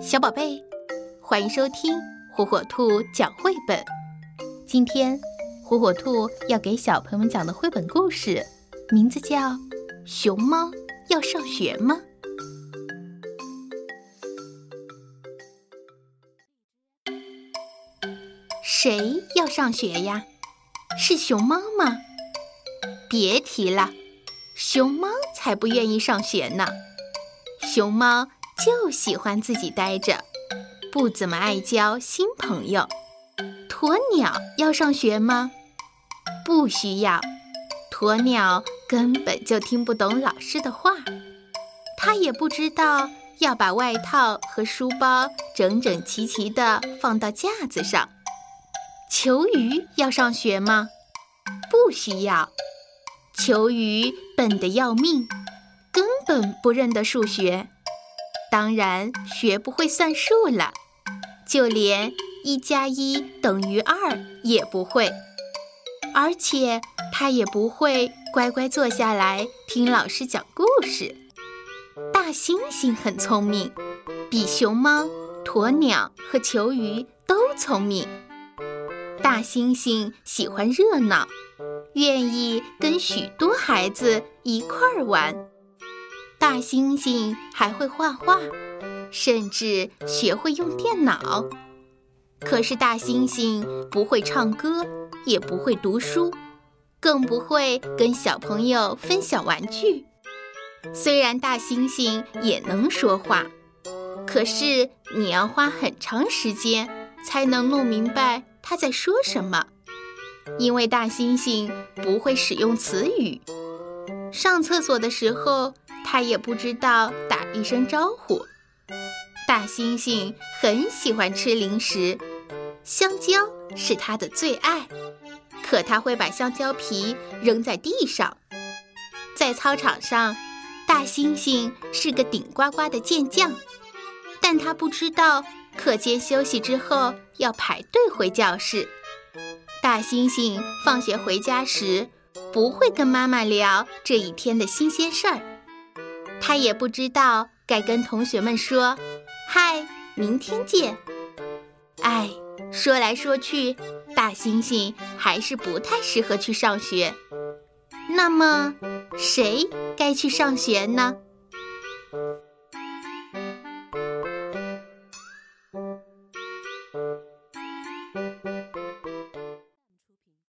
小宝贝，欢迎收听火火兔讲绘本。今天，火火兔要给小朋友们讲的绘本故事，名字叫《熊猫要上学吗》。谁要上学呀？是熊猫吗？别提了，熊猫才不愿意上学呢。熊猫。就喜欢自己待着，不怎么爱交新朋友。鸵鸟要上学吗？不需要，鸵鸟根本就听不懂老师的话，它也不知道要把外套和书包整整齐齐地放到架子上。球鱼要上学吗？不需要，球鱼笨得要命，根本不认得数学。当然学不会算数了，就连一加一等于二也不会，而且他也不会乖乖坐下来听老师讲故事。大猩猩很聪明，比熊猫、鸵鸟和球鱼都聪明。大猩猩喜欢热闹，愿意跟许多孩子一块儿玩。大猩猩还会画画，甚至学会用电脑。可是大猩猩不会唱歌，也不会读书，更不会跟小朋友分享玩具。虽然大猩猩也能说话，可是你要花很长时间才能弄明白他在说什么，因为大猩猩不会使用词语。上厕所的时候。他也不知道打一声招呼。大猩猩很喜欢吃零食，香蕉是他的最爱，可他会把香蕉皮扔在地上。在操场上，大猩猩是个顶呱呱的健将，但他不知道课间休息之后要排队回教室。大猩猩放学回家时，不会跟妈妈聊这一天的新鲜事儿。他也不知道该跟同学们说：“嗨，明天见。”哎，说来说去，大猩猩还是不太适合去上学。那么，谁该去上学呢？